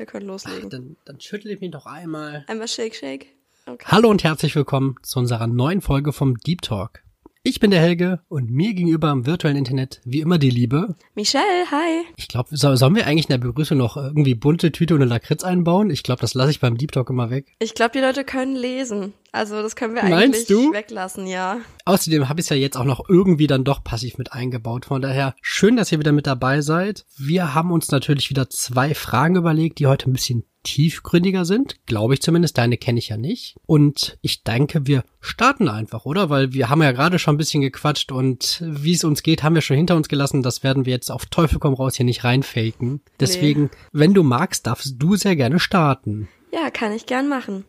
wir können loslegen. Ach, dann, dann schüttel ich mich doch einmal. Einmal Shake, Shake. Okay. Hallo und herzlich willkommen zu unserer neuen Folge vom Deep Talk. Ich bin der Helge und mir gegenüber im virtuellen Internet wie immer die Liebe. Michelle, hi. Ich glaube, so, sollen wir eigentlich in der Begrüßung noch irgendwie bunte Tüte und eine Lakritz einbauen? Ich glaube, das lasse ich beim Deep Talk immer weg. Ich glaube, die Leute können lesen. Also das können wir eigentlich du? weglassen, ja. Außerdem habe ich es ja jetzt auch noch irgendwie dann doch passiv mit eingebaut. Von daher schön, dass ihr wieder mit dabei seid. Wir haben uns natürlich wieder zwei Fragen überlegt, die heute ein bisschen tiefgründiger sind, glaube ich zumindest. Deine kenne ich ja nicht. Und ich denke, wir starten einfach, oder? Weil wir haben ja gerade schon ein bisschen gequatscht und wie es uns geht, haben wir schon hinter uns gelassen. Das werden wir jetzt auf Teufel komm raus hier nicht reinfaken. Deswegen, nee. wenn du magst, darfst du sehr gerne starten. Ja, kann ich gern machen.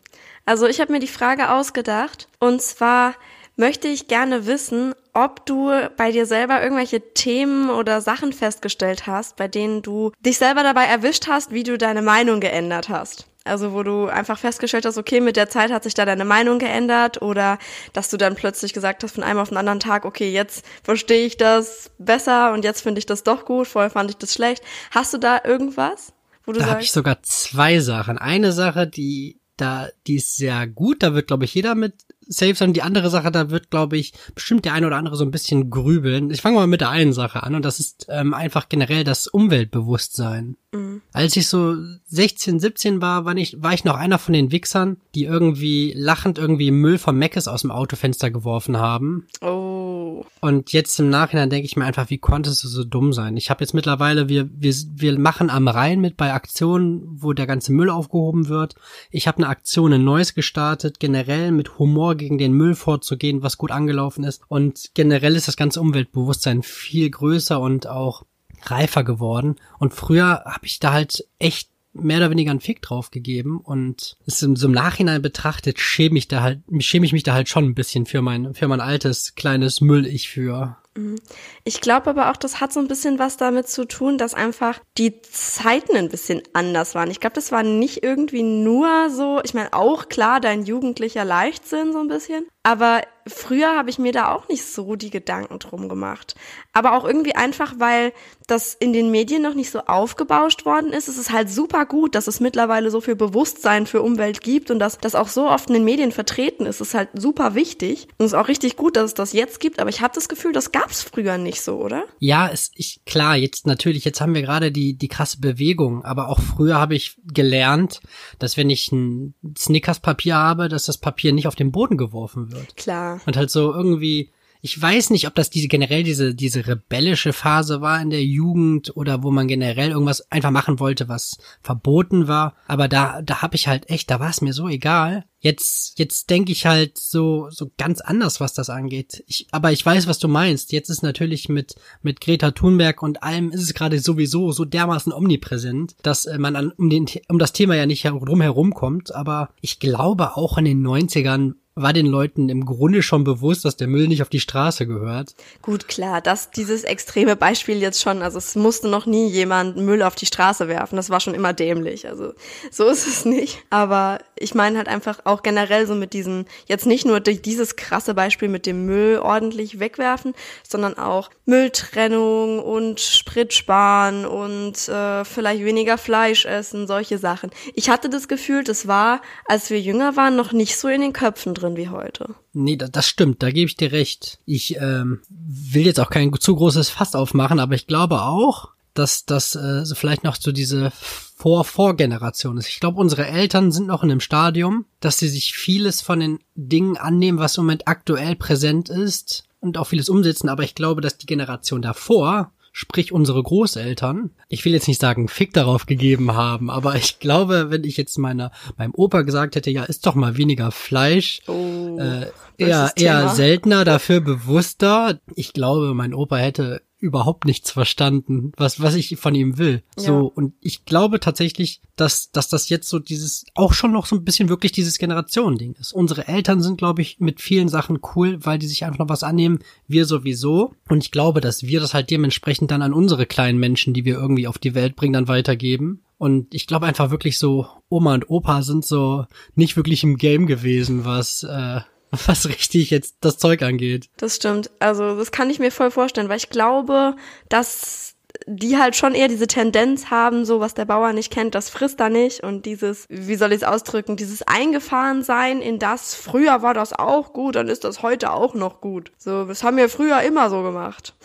Also ich habe mir die Frage ausgedacht und zwar möchte ich gerne wissen, ob du bei dir selber irgendwelche Themen oder Sachen festgestellt hast, bei denen du dich selber dabei erwischt hast, wie du deine Meinung geändert hast. Also wo du einfach festgestellt hast, okay, mit der Zeit hat sich da deine Meinung geändert oder dass du dann plötzlich gesagt hast von einem auf den anderen Tag, okay, jetzt verstehe ich das besser und jetzt finde ich das doch gut, vorher fand ich das schlecht. Hast du da irgendwas? Wo du da habe ich sogar zwei Sachen. Eine Sache, die da, die ist sehr gut, da wird, glaube ich, jeder mit safe sein. Die andere Sache, da wird, glaube ich, bestimmt der eine oder andere so ein bisschen grübeln. Ich fange mal mit der einen Sache an und das ist ähm, einfach generell das Umweltbewusstsein. Mhm. Als ich so 16, 17 war, war ich, war ich noch einer von den Wichsern, die irgendwie lachend irgendwie Müll vom Meckes aus dem Autofenster geworfen haben. Oh. Und jetzt im Nachhinein denke ich mir einfach, wie konntest du so dumm sein? Ich habe jetzt mittlerweile, wir, wir, wir machen am Rhein mit bei Aktionen, wo der ganze Müll aufgehoben wird. Ich habe eine Aktion in Neuss gestartet, generell mit Humor gegen den Müll vorzugehen, was gut angelaufen ist. Und generell ist das ganze Umweltbewusstsein viel größer und auch reifer geworden. Und früher habe ich da halt echt mehr oder weniger einen Fick drauf gegeben und es im, so im Nachhinein betrachtet schäme ich da halt, schäme ich mich da halt schon ein bisschen für mein, für mein altes kleines für. Mhm. Ich glaube aber auch, das hat so ein bisschen was damit zu tun, dass einfach die Zeiten ein bisschen anders waren. Ich glaube, das war nicht irgendwie nur so, ich meine auch klar, dein jugendlicher Leichtsinn so ein bisschen, aber früher habe ich mir da auch nicht so die Gedanken drum gemacht. Aber auch irgendwie einfach, weil das in den Medien noch nicht so aufgebauscht worden ist. Es ist halt super gut, dass es mittlerweile so viel Bewusstsein für Umwelt gibt und dass das auch so oft in den Medien vertreten ist. Es ist halt super wichtig. Und es ist auch richtig gut, dass es das jetzt gibt. Aber ich habe das Gefühl, das gab es früher nicht so, oder? Ja, es, ich, klar, jetzt natürlich, jetzt haben wir gerade die, die krasse Bewegung. Aber auch früher habe ich gelernt, dass wenn ich ein Snickers-Papier habe, dass das Papier nicht auf den Boden geworfen wird wird. Klar. Und halt so irgendwie, ich weiß nicht, ob das diese generell diese diese rebellische Phase war in der Jugend oder wo man generell irgendwas einfach machen wollte, was verboten war. Aber da da habe ich halt echt, da war es mir so egal. Jetzt jetzt denke ich halt so so ganz anders, was das angeht. Ich, aber ich weiß, was du meinst. Jetzt ist natürlich mit mit Greta Thunberg und allem ist es gerade sowieso so dermaßen omnipräsent, dass äh, man an, um den um das Thema ja nicht drum herum kommt. Aber ich glaube auch in den 90ern war den Leuten im Grunde schon bewusst, dass der Müll nicht auf die Straße gehört. Gut, klar, dass dieses extreme Beispiel jetzt schon, also es musste noch nie jemand Müll auf die Straße werfen, das war schon immer dämlich, also so ist es nicht. Aber ich meine halt einfach auch generell so mit diesem, jetzt nicht nur dieses krasse Beispiel mit dem Müll ordentlich wegwerfen, sondern auch Mülltrennung und Sprit sparen und äh, vielleicht weniger Fleisch essen, solche Sachen. Ich hatte das Gefühl, das war, als wir jünger waren, noch nicht so in den Köpfen drin wie heute. Nee, das stimmt, da gebe ich dir recht. Ich ähm, will jetzt auch kein zu großes Fass aufmachen, aber ich glaube auch, dass das äh, vielleicht noch so diese Vor-Vorgeneration ist. Ich glaube, unsere Eltern sind noch in einem Stadium, dass sie sich vieles von den Dingen annehmen, was im Moment aktuell präsent ist und auch vieles umsetzen, aber ich glaube, dass die Generation davor sprich unsere Großeltern, ich will jetzt nicht sagen, Fick darauf gegeben haben, aber ich glaube, wenn ich jetzt meiner, meinem Opa gesagt hätte, ja, isst doch mal weniger Fleisch, oh, äh, eher, eher seltener, dafür bewusster, ich glaube, mein Opa hätte überhaupt nichts verstanden, was, was ich von ihm will. Ja. So, und ich glaube tatsächlich, dass, dass das jetzt so dieses, auch schon noch so ein bisschen wirklich dieses Generationending ist. Unsere Eltern sind, glaube ich, mit vielen Sachen cool, weil die sich einfach noch was annehmen. Wir sowieso. Und ich glaube, dass wir das halt dementsprechend dann an unsere kleinen Menschen, die wir irgendwie auf die Welt bringen, dann weitergeben. Und ich glaube einfach wirklich so, Oma und Opa sind so nicht wirklich im Game gewesen, was, äh, was richtig jetzt das Zeug angeht. Das stimmt. Also das kann ich mir voll vorstellen, weil ich glaube, dass die halt schon eher diese Tendenz haben, so was der Bauer nicht kennt, das frisst er nicht und dieses, wie soll ich es ausdrücken, dieses eingefahren sein in das, früher war das auch gut, dann ist das heute auch noch gut. So, das haben wir früher immer so gemacht.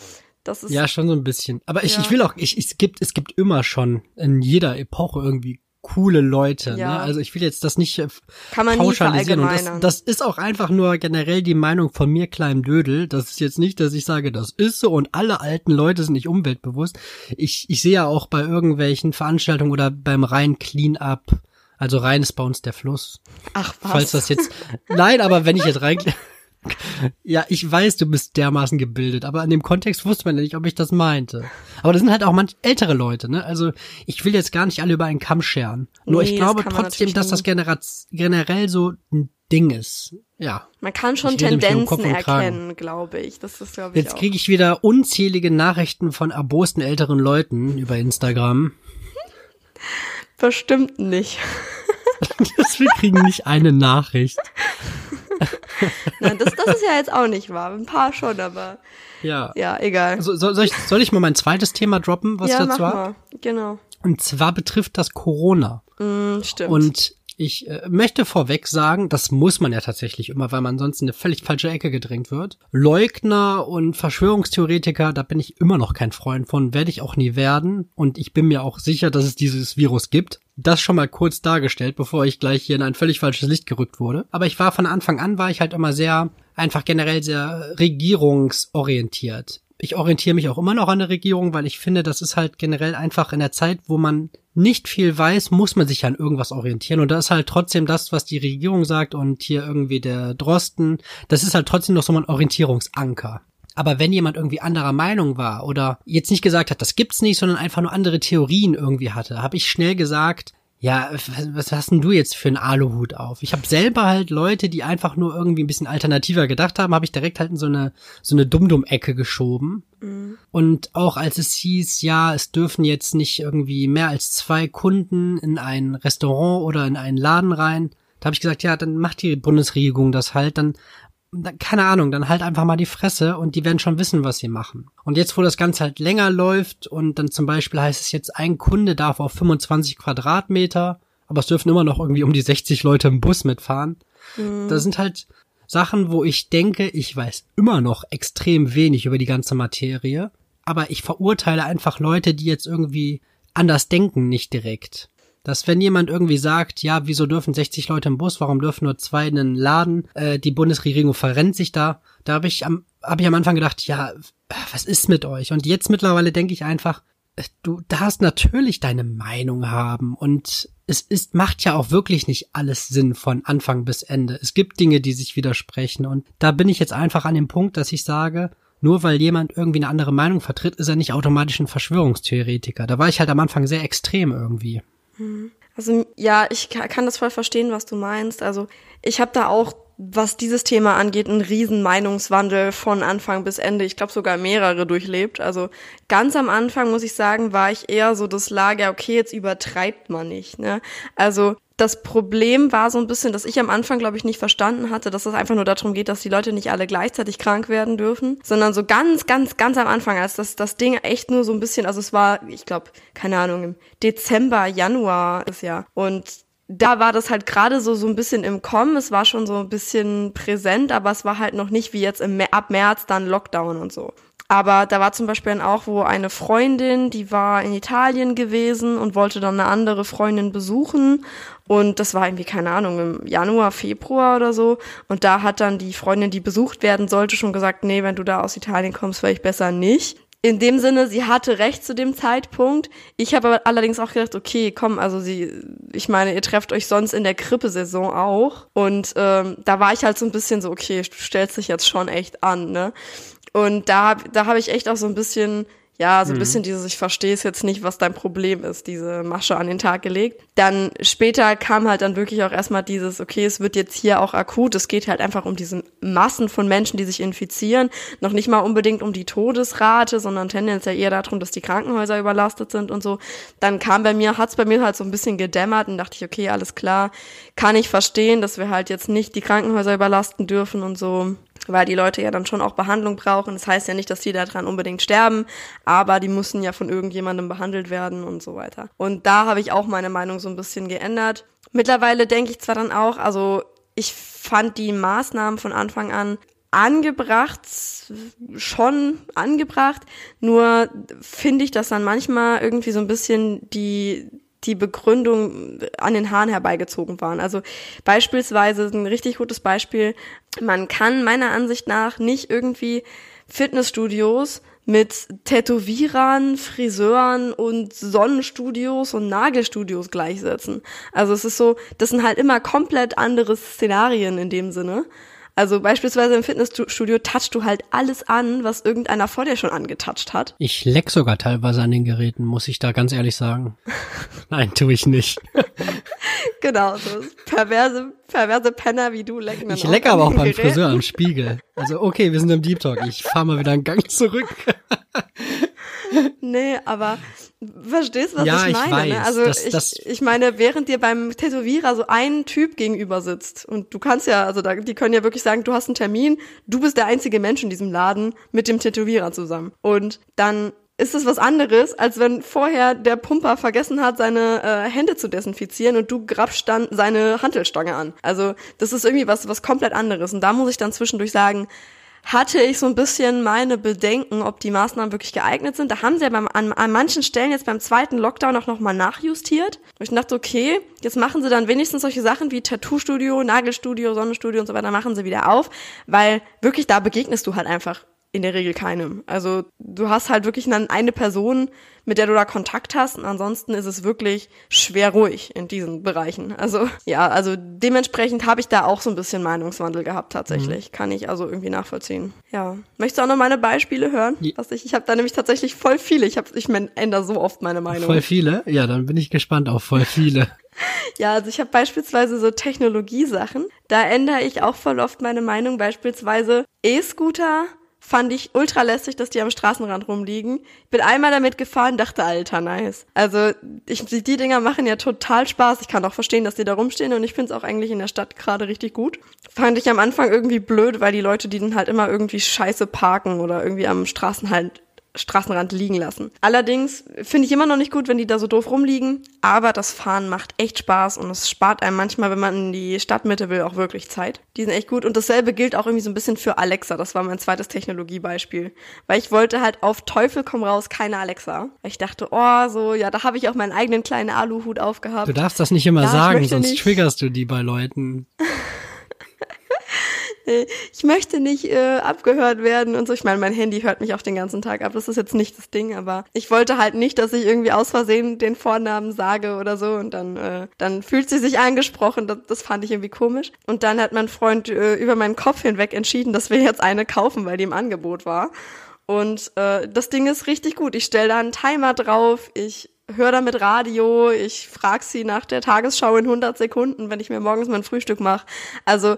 Das ist, ja, schon so ein bisschen. Aber ich, ja. ich will auch, ich, es gibt, es gibt immer schon in jeder Epoche irgendwie coole Leute. Ne? Ja. Ne? Also ich will jetzt das nicht äh, Kann man pauschalisieren. und das, das ist auch einfach nur generell die Meinung von mir, kleinem Dödel. Das ist jetzt nicht, dass ich sage, das ist so und alle alten Leute sind nicht umweltbewusst. Ich, ich sehe ja auch bei irgendwelchen Veranstaltungen oder beim rein Clean-up, also rein ist bei uns der Fluss. Ach was. Falls das jetzt, nein, aber wenn ich jetzt rein ja, ich weiß, du bist dermaßen gebildet, aber in dem Kontext wusste man ja nicht, ob ich das meinte. Aber das sind halt auch manch ältere Leute, ne? Also ich will jetzt gar nicht alle über einen Kamm scheren. Nur nee, ich glaube das trotzdem, dass das generell so ein Ding ist. Ja. Man kann schon Tendenzen erkennen, glaube ich. Das ist, glaube ich. Jetzt kriege ich wieder unzählige Nachrichten von erbosten älteren Leuten über Instagram. Bestimmt nicht. wir kriegen nicht eine Nachricht. Nein, das, das ist ja jetzt auch nicht wahr. Ein paar schon, aber ja, ja egal. So, soll, ich, soll ich mal mein zweites Thema droppen, was ja, dazu mach mal. Genau. Und zwar betrifft das Corona. Mm, stimmt. Und ich äh, möchte vorweg sagen, das muss man ja tatsächlich immer, weil man sonst in eine völlig falsche Ecke gedrängt wird. Leugner und Verschwörungstheoretiker, da bin ich immer noch kein Freund von, werde ich auch nie werden. Und ich bin mir auch sicher, dass es dieses Virus gibt. Das schon mal kurz dargestellt, bevor ich gleich hier in ein völlig falsches Licht gerückt wurde. Aber ich war von Anfang an, war ich halt immer sehr, einfach generell sehr regierungsorientiert ich orientiere mich auch immer noch an der Regierung, weil ich finde, das ist halt generell einfach in der Zeit, wo man nicht viel weiß, muss man sich an irgendwas orientieren. Und da ist halt trotzdem das, was die Regierung sagt und hier irgendwie der Drosten, das ist halt trotzdem noch so ein Orientierungsanker. Aber wenn jemand irgendwie anderer Meinung war oder jetzt nicht gesagt hat, das gibt's nicht, sondern einfach nur andere Theorien irgendwie hatte, habe ich schnell gesagt, ja, was, hast denn du jetzt für einen Aluhut auf? Ich habe selber halt Leute, die einfach nur irgendwie ein bisschen alternativer gedacht haben, habe ich direkt halt in so eine so eine Dummdumm-Ecke geschoben. Mhm. Und auch als es hieß, ja, es dürfen jetzt nicht irgendwie mehr als zwei Kunden in ein Restaurant oder in einen Laden rein, da habe ich gesagt, ja, dann macht die Bundesregierung das halt, dann keine Ahnung, dann halt einfach mal die Fresse und die werden schon wissen, was sie machen. Und jetzt, wo das Ganze halt länger läuft und dann zum Beispiel heißt es jetzt, ein Kunde darf auf 25 Quadratmeter, aber es dürfen immer noch irgendwie um die 60 Leute im Bus mitfahren. Mhm. Da sind halt Sachen, wo ich denke, ich weiß immer noch extrem wenig über die ganze Materie, aber ich verurteile einfach Leute, die jetzt irgendwie anders denken, nicht direkt dass wenn jemand irgendwie sagt, ja, wieso dürfen 60 Leute im Bus, warum dürfen nur zwei in einen Laden, äh, die Bundesregierung verrennt sich da, da habe ich am habe ich am Anfang gedacht, ja, was ist mit euch? Und jetzt mittlerweile denke ich einfach, äh, du darfst natürlich deine Meinung haben und es ist, macht ja auch wirklich nicht alles Sinn von Anfang bis Ende. Es gibt Dinge, die sich widersprechen und da bin ich jetzt einfach an dem Punkt, dass ich sage, nur weil jemand irgendwie eine andere Meinung vertritt, ist er nicht automatisch ein Verschwörungstheoretiker. Da war ich halt am Anfang sehr extrem irgendwie. Also ja, ich kann das voll verstehen, was du meinst. Also ich habe da auch, was dieses Thema angeht, einen riesen Meinungswandel von Anfang bis Ende. Ich glaube sogar mehrere durchlebt. Also ganz am Anfang muss ich sagen, war ich eher so das Lager, okay, jetzt übertreibt man nicht. Ne? Also das Problem war so ein bisschen, dass ich am Anfang, glaube ich, nicht verstanden hatte, dass es einfach nur darum geht, dass die Leute nicht alle gleichzeitig krank werden dürfen, sondern so ganz, ganz, ganz am Anfang, als das, das Ding echt nur so ein bisschen, also es war, ich glaube, keine Ahnung, im Dezember, Januar das Jahr. Und da war das halt gerade so so ein bisschen im Kommen. Es war schon so ein bisschen präsent, aber es war halt noch nicht wie jetzt im, ab März dann Lockdown und so. Aber da war zum Beispiel dann auch, wo eine Freundin, die war in Italien gewesen und wollte dann eine andere Freundin besuchen. Und das war irgendwie, keine Ahnung, im Januar, Februar oder so. Und da hat dann die Freundin, die besucht werden sollte, schon gesagt, nee, wenn du da aus Italien kommst, vielleicht besser nicht. In dem Sinne, sie hatte recht zu dem Zeitpunkt. Ich habe aber allerdings auch gedacht, okay, komm, also sie, ich meine, ihr trefft euch sonst in der Grippesaison auch. Und ähm, da war ich halt so ein bisschen so, okay, du stellst dich jetzt schon echt an, ne? Und da, da habe ich echt auch so ein bisschen, ja, so ein mhm. bisschen dieses, ich verstehe es jetzt nicht, was dein Problem ist, diese Masche an den Tag gelegt. dann später kam halt dann wirklich auch erstmal dieses, okay, es wird jetzt hier auch akut, es geht halt einfach um diese Massen von Menschen, die sich infizieren, noch nicht mal unbedingt um die Todesrate, sondern tendenziell eher darum, dass die Krankenhäuser überlastet sind und so. Dann kam bei mir, hat's bei mir halt so ein bisschen gedämmert und dachte ich, okay, alles klar, kann ich verstehen, dass wir halt jetzt nicht die Krankenhäuser überlasten dürfen und so weil die Leute ja dann schon auch Behandlung brauchen. Das heißt ja nicht, dass die daran unbedingt sterben, aber die müssen ja von irgendjemandem behandelt werden und so weiter. Und da habe ich auch meine Meinung so ein bisschen geändert. Mittlerweile denke ich zwar dann auch, also ich fand die Maßnahmen von Anfang an angebracht, schon angebracht, nur finde ich, dass dann manchmal irgendwie so ein bisschen die die Begründung an den Haaren herbeigezogen waren. Also beispielsweise ein richtig gutes Beispiel, man kann meiner Ansicht nach nicht irgendwie Fitnessstudios mit Tätowierern, Friseuren und Sonnenstudios und Nagelstudios gleichsetzen. Also es ist so, das sind halt immer komplett andere Szenarien in dem Sinne. Also beispielsweise im Fitnessstudio touchst du halt alles an, was irgendeiner vor dir schon angetouched hat. Ich leck sogar teilweise an den Geräten, muss ich da ganz ehrlich sagen. Nein, tue ich nicht. genau, so perverse, perverse Penner wie du lecken Ich lecke aber auch beim Gerät. Friseur am Spiegel. Also okay, wir sind im Deep Talk. Ich fahr mal wieder einen Gang zurück. nee, aber verstehst, was ja, ich meine? Ich ne? weiß, Also das, das ich, ich meine, während dir beim Tätowierer so ein Typ gegenüber sitzt und du kannst ja, also da, die können ja wirklich sagen, du hast einen Termin, du bist der einzige Mensch in diesem Laden mit dem Tätowierer zusammen. Und dann ist es was anderes, als wenn vorher der Pumper vergessen hat, seine äh, Hände zu desinfizieren und du grabst dann seine Hantelstange an. Also das ist irgendwie was, was komplett anderes. Und da muss ich dann zwischendurch sagen, hatte ich so ein bisschen meine Bedenken, ob die Maßnahmen wirklich geeignet sind. Da haben sie ja beim, an, an manchen Stellen jetzt beim zweiten Lockdown auch nochmal nachjustiert. Und ich dachte, okay, jetzt machen sie dann wenigstens solche Sachen wie Tattoo-Studio, Nagelstudio, Sonnenstudio und so weiter, machen sie wieder auf, weil wirklich da begegnest du halt einfach in der Regel keinem. Also du hast halt wirklich dann eine Person, mit der du da Kontakt hast und ansonsten ist es wirklich schwer ruhig in diesen Bereichen. Also ja, also dementsprechend habe ich da auch so ein bisschen Meinungswandel gehabt tatsächlich. Mhm. Kann ich also irgendwie nachvollziehen. Ja. Möchtest du auch noch meine Beispiele hören? Ja. Was ich ich habe da nämlich tatsächlich voll viele. Ich habe ich ändere so oft meine Meinung. Voll viele? Ja, dann bin ich gespannt auf voll viele. Ja, also ich habe beispielsweise so Technologiesachen. Da ändere ich auch voll oft meine Meinung. Beispielsweise E-Scooter fand ich ultra lässig, dass die am Straßenrand rumliegen. Bin einmal damit gefahren, dachte, alter, nice. Also ich, die Dinger machen ja total Spaß. Ich kann auch verstehen, dass die da rumstehen und ich finde es auch eigentlich in der Stadt gerade richtig gut. Fand ich am Anfang irgendwie blöd, weil die Leute, die dann halt immer irgendwie scheiße parken oder irgendwie am Straßenhalt Straßenrand liegen lassen. Allerdings finde ich immer noch nicht gut, wenn die da so doof rumliegen, aber das Fahren macht echt Spaß und es spart einem manchmal, wenn man in die Stadtmitte will, auch wirklich Zeit. Die sind echt gut und dasselbe gilt auch irgendwie so ein bisschen für Alexa. Das war mein zweites Technologiebeispiel, weil ich wollte halt auf Teufel komm raus keine Alexa. Ich dachte, oh, so, ja, da habe ich auch meinen eigenen kleinen Aluhut aufgehabt. Du darfst das nicht immer ja, sagen, sonst nicht. triggerst du die bei Leuten. ich möchte nicht äh, abgehört werden und so. Ich meine, mein Handy hört mich auch den ganzen Tag ab. Das ist jetzt nicht das Ding, aber ich wollte halt nicht, dass ich irgendwie aus Versehen den Vornamen sage oder so und dann, äh, dann fühlt sie sich angesprochen. Das, das fand ich irgendwie komisch. Und dann hat mein Freund äh, über meinen Kopf hinweg entschieden, dass wir jetzt eine kaufen, weil die im Angebot war. Und äh, das Ding ist richtig gut. Ich stelle da einen Timer drauf. Ich höre damit Radio, ich frag sie nach der Tagesschau in 100 Sekunden, wenn ich mir morgens mein Frühstück mache. Also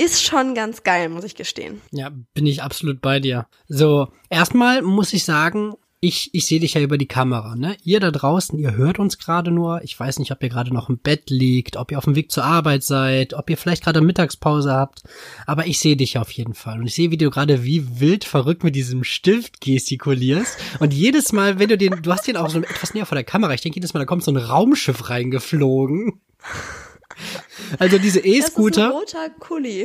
ist schon ganz geil, muss ich gestehen. Ja, bin ich absolut bei dir. So, erstmal muss ich sagen, ich, ich sehe dich ja über die Kamera, ne? Ihr da draußen, ihr hört uns gerade nur. Ich weiß nicht, ob ihr gerade noch im Bett liegt, ob ihr auf dem Weg zur Arbeit seid, ob ihr vielleicht gerade Mittagspause habt. Aber ich sehe dich auf jeden Fall. Und ich sehe, wie du gerade wie wild verrückt mit diesem Stift gestikulierst. Und jedes Mal, wenn du den, du hast den auch so etwas näher vor der Kamera. Ich denke jedes Mal, da kommt so ein Raumschiff reingeflogen. Also diese E-Scooter.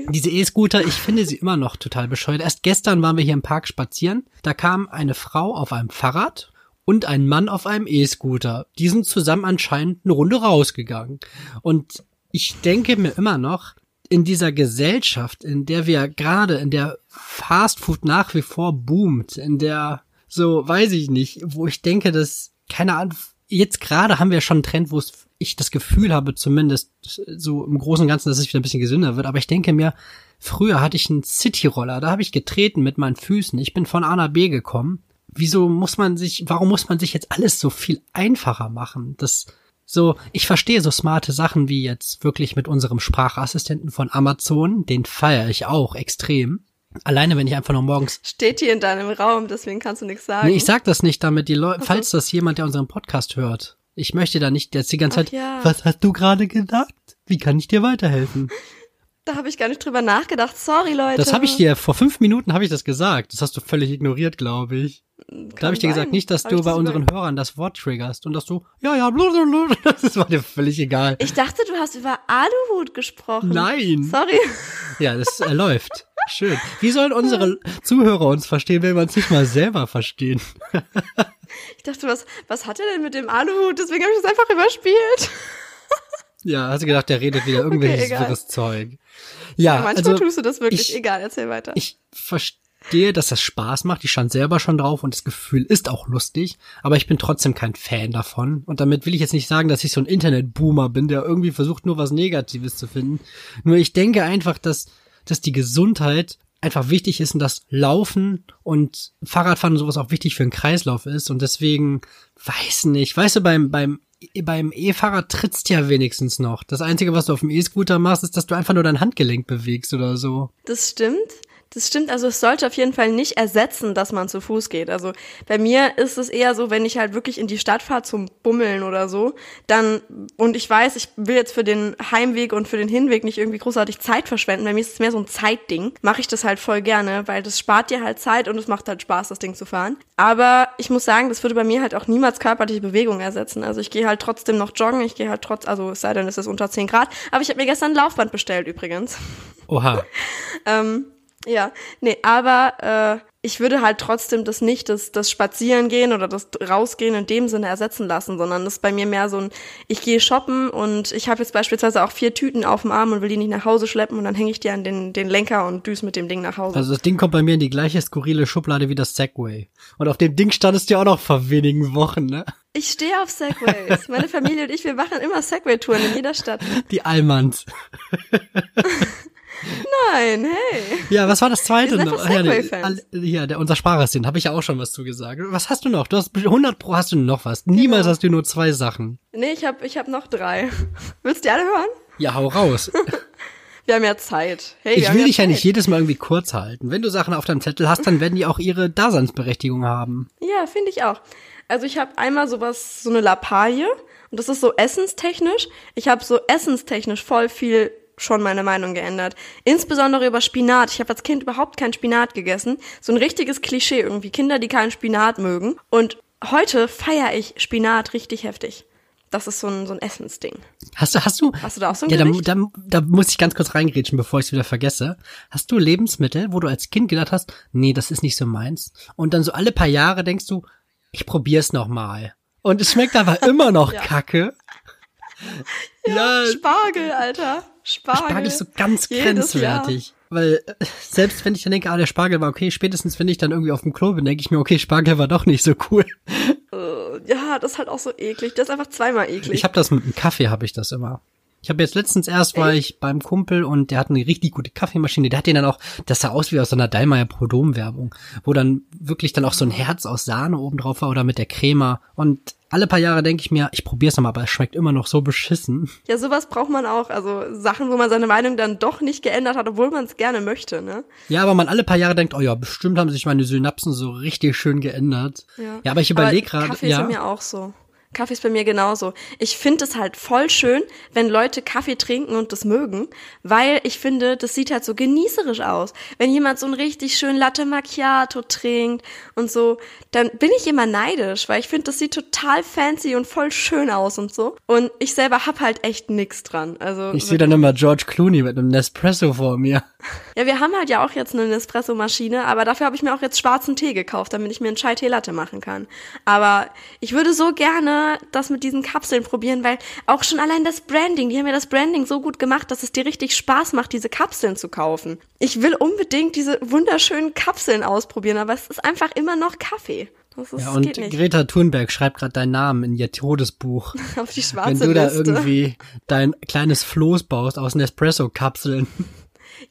Diese E-Scooter, ich finde sie immer noch total bescheuert. Erst gestern waren wir hier im Park spazieren. Da kam eine Frau auf einem Fahrrad und ein Mann auf einem E-Scooter. Die sind zusammen anscheinend eine Runde rausgegangen. Und ich denke mir immer noch, in dieser Gesellschaft, in der wir gerade, in der Fast Food nach wie vor boomt, in der, so weiß ich nicht, wo ich denke, dass, keine Ahnung, jetzt gerade haben wir schon einen Trend, wo es ich das Gefühl habe, zumindest so im Großen und Ganzen, dass es wieder ein bisschen gesünder wird. Aber ich denke mir, früher hatte ich einen City-Roller, da habe ich getreten mit meinen Füßen. Ich bin von A nach B gekommen. Wieso muss man sich, warum muss man sich jetzt alles so viel einfacher machen? Das, So, ich verstehe so smarte Sachen wie jetzt wirklich mit unserem Sprachassistenten von Amazon, den feiere ich auch extrem. Alleine, wenn ich einfach nur morgens. Steht hier in deinem Raum, deswegen kannst du nichts sagen. Nee, ich sag das nicht, damit die Leute, okay. falls das jemand, der unseren Podcast hört. Ich möchte da nicht jetzt die ganze Zeit, ja. was hast du gerade gedacht? Wie kann ich dir weiterhelfen? Da habe ich gar nicht drüber nachgedacht. Sorry, Leute. Das habe ich dir vor fünf Minuten habe ich das gesagt. Das hast du völlig ignoriert, glaube ich. Kann da habe ich dir gesagt, nicht, dass hab du bei das unseren Hörern das Wort triggerst und dass du, ja, ja, blablabla, das war dir völlig egal. Ich dachte, du hast über Aluhut gesprochen. Nein. Sorry. Ja, das äh, läuft. Schön. Wie sollen unsere Zuhörer uns verstehen, wenn wir uns nicht mal selber verstehen? ich dachte, was, was hat er denn mit dem Aluhut? Deswegen habe ich das einfach überspielt. Ja, hast du gedacht, der redet wieder irgendwelches okay, wirres Zeug. Ja, ja manchmal also, tust du das wirklich. Ich, egal, erzähl weiter. Ich verstehe, dass das Spaß macht. Ich stand selber schon drauf und das Gefühl ist auch lustig, aber ich bin trotzdem kein Fan davon. Und damit will ich jetzt nicht sagen, dass ich so ein Internetboomer bin, der irgendwie versucht, nur was Negatives zu finden. Nur ich denke einfach, dass, dass die Gesundheit einfach wichtig ist und das Laufen und Fahrradfahren und sowas auch wichtig für einen Kreislauf ist und deswegen weiß nicht, weißt du, beim, beim beim E-Fahrrad trittst ja wenigstens noch. Das Einzige, was du auf dem E-Scooter machst, ist, dass du einfach nur dein Handgelenk bewegst oder so. Das stimmt. Das stimmt, also es sollte auf jeden Fall nicht ersetzen, dass man zu Fuß geht. Also bei mir ist es eher so, wenn ich halt wirklich in die Stadt fahre zum Bummeln oder so, dann, und ich weiß, ich will jetzt für den Heimweg und für den Hinweg nicht irgendwie großartig Zeit verschwenden, bei mir ist es mehr so ein Zeitding, mache ich das halt voll gerne, weil das spart dir halt Zeit und es macht halt Spaß, das Ding zu fahren. Aber ich muss sagen, das würde bei mir halt auch niemals körperliche Bewegung ersetzen. Also ich gehe halt trotzdem noch joggen, ich gehe halt trotz, also es sei denn, es ist unter 10 Grad, aber ich habe mir gestern ein Laufband bestellt übrigens. Oha. ähm, ja, nee, aber äh, ich würde halt trotzdem das nicht, das, das Spazierengehen oder das Rausgehen in dem Sinne ersetzen lassen, sondern das ist bei mir mehr so ein, ich gehe shoppen und ich habe jetzt beispielsweise auch vier Tüten auf dem Arm und will die nicht nach Hause schleppen und dann hänge ich die an den, den Lenker und düse mit dem Ding nach Hause. Also das Ding kommt bei mir in die gleiche skurrile Schublade wie das Segway. Und auf dem Ding standest du ja auch noch vor wenigen Wochen, ne? Ich stehe auf Segways. Meine Familie und ich, wir machen immer Segway-Touren in jeder Stadt. Die Allmanns. Nein, hey. Ja, was war das zweite noch? Ja, der, ja, der, unser Sparerszenen, habe ich ja auch schon was zu gesagt. Was hast du noch? Du hast 100 Pro hast du noch was. Niemals genau. hast du nur zwei Sachen. Nee, ich habe ich hab noch drei. Willst du die alle hören? Ja, hau raus. wir haben ja Zeit. Hey, ich will ja dich Zeit. ja nicht jedes Mal irgendwie kurz halten. Wenn du Sachen auf deinem Zettel hast, dann werden die auch ihre Daseinsberechtigung haben. Ja, finde ich auch. Also ich habe einmal sowas, so eine Lappalie und das ist so essenstechnisch. Ich habe so essenstechnisch voll viel schon meine Meinung geändert. Insbesondere über Spinat. Ich habe als Kind überhaupt kein Spinat gegessen. So ein richtiges Klischee irgendwie. Kinder, die keinen Spinat mögen. Und heute feiere ich Spinat richtig heftig. Das ist so ein, so ein Essensding. Hast du, hast du? Hast du da auch so ein Ja, da, da, da muss ich ganz kurz reingrätschen, bevor ich es wieder vergesse. Hast du Lebensmittel, wo du als Kind gedacht hast, nee, das ist nicht so meins? Und dann so alle paar Jahre denkst du, ich probier's noch mal. Und es schmeckt aber immer noch ja. kacke. Ja, ja, Spargel, Alter. Spargel. Spargel ist so ganz grenzwertig. Weil äh, selbst wenn ich dann denke, ah, der Spargel war okay, spätestens wenn ich dann irgendwie auf dem Klo bin, denke ich mir, okay, Spargel war doch nicht so cool. Uh, ja, das ist halt auch so eklig. Das ist einfach zweimal eklig. Ich habe das mit einem Kaffee, habe ich das immer. Ich habe jetzt letztens erst war ich beim Kumpel und der hat eine richtig gute Kaffeemaschine. Der hat den dann auch, das sah aus wie aus so einer Dallmayr Prodom-Werbung, wo dann wirklich dann auch so ein Herz aus Sahne oben drauf war oder mit der Crema. Und alle paar Jahre denke ich mir, ich probier's nochmal, aber es schmeckt immer noch so beschissen. Ja, sowas braucht man auch. Also Sachen, wo man seine Meinung dann doch nicht geändert hat, obwohl man es gerne möchte, ne? Ja, aber man alle paar Jahre denkt, oh ja, bestimmt haben sich meine Synapsen so richtig schön geändert. Ja, ja aber ich überlege gerade. Kaffee ja. ist ja mir auch so. Kaffee ist bei mir genauso. Ich finde es halt voll schön, wenn Leute Kaffee trinken und das mögen, weil ich finde, das sieht halt so genießerisch aus. Wenn jemand so ein richtig schön Latte Macchiato trinkt und so, dann bin ich immer neidisch, weil ich finde, das sieht total fancy und voll schön aus und so. Und ich selber hab halt echt nix dran. Also ich sehe dann immer George Clooney mit einem Nespresso vor mir. Ja, wir haben halt ja auch jetzt eine Nespresso-Maschine, aber dafür habe ich mir auch jetzt schwarzen Tee gekauft, damit ich mir einen Chai-Tee-Latte machen kann. Aber ich würde so gerne das mit diesen Kapseln probieren, weil auch schon allein das Branding, die haben ja das Branding so gut gemacht, dass es dir richtig Spaß macht, diese Kapseln zu kaufen. Ich will unbedingt diese wunderschönen Kapseln ausprobieren, aber es ist einfach immer noch Kaffee. Ist, ja, und Greta Thunberg schreibt gerade deinen Namen in ihr Todesbuch. Auf die schwarze Wenn du Liste. da irgendwie dein kleines Floß baust aus Nespresso-Kapseln.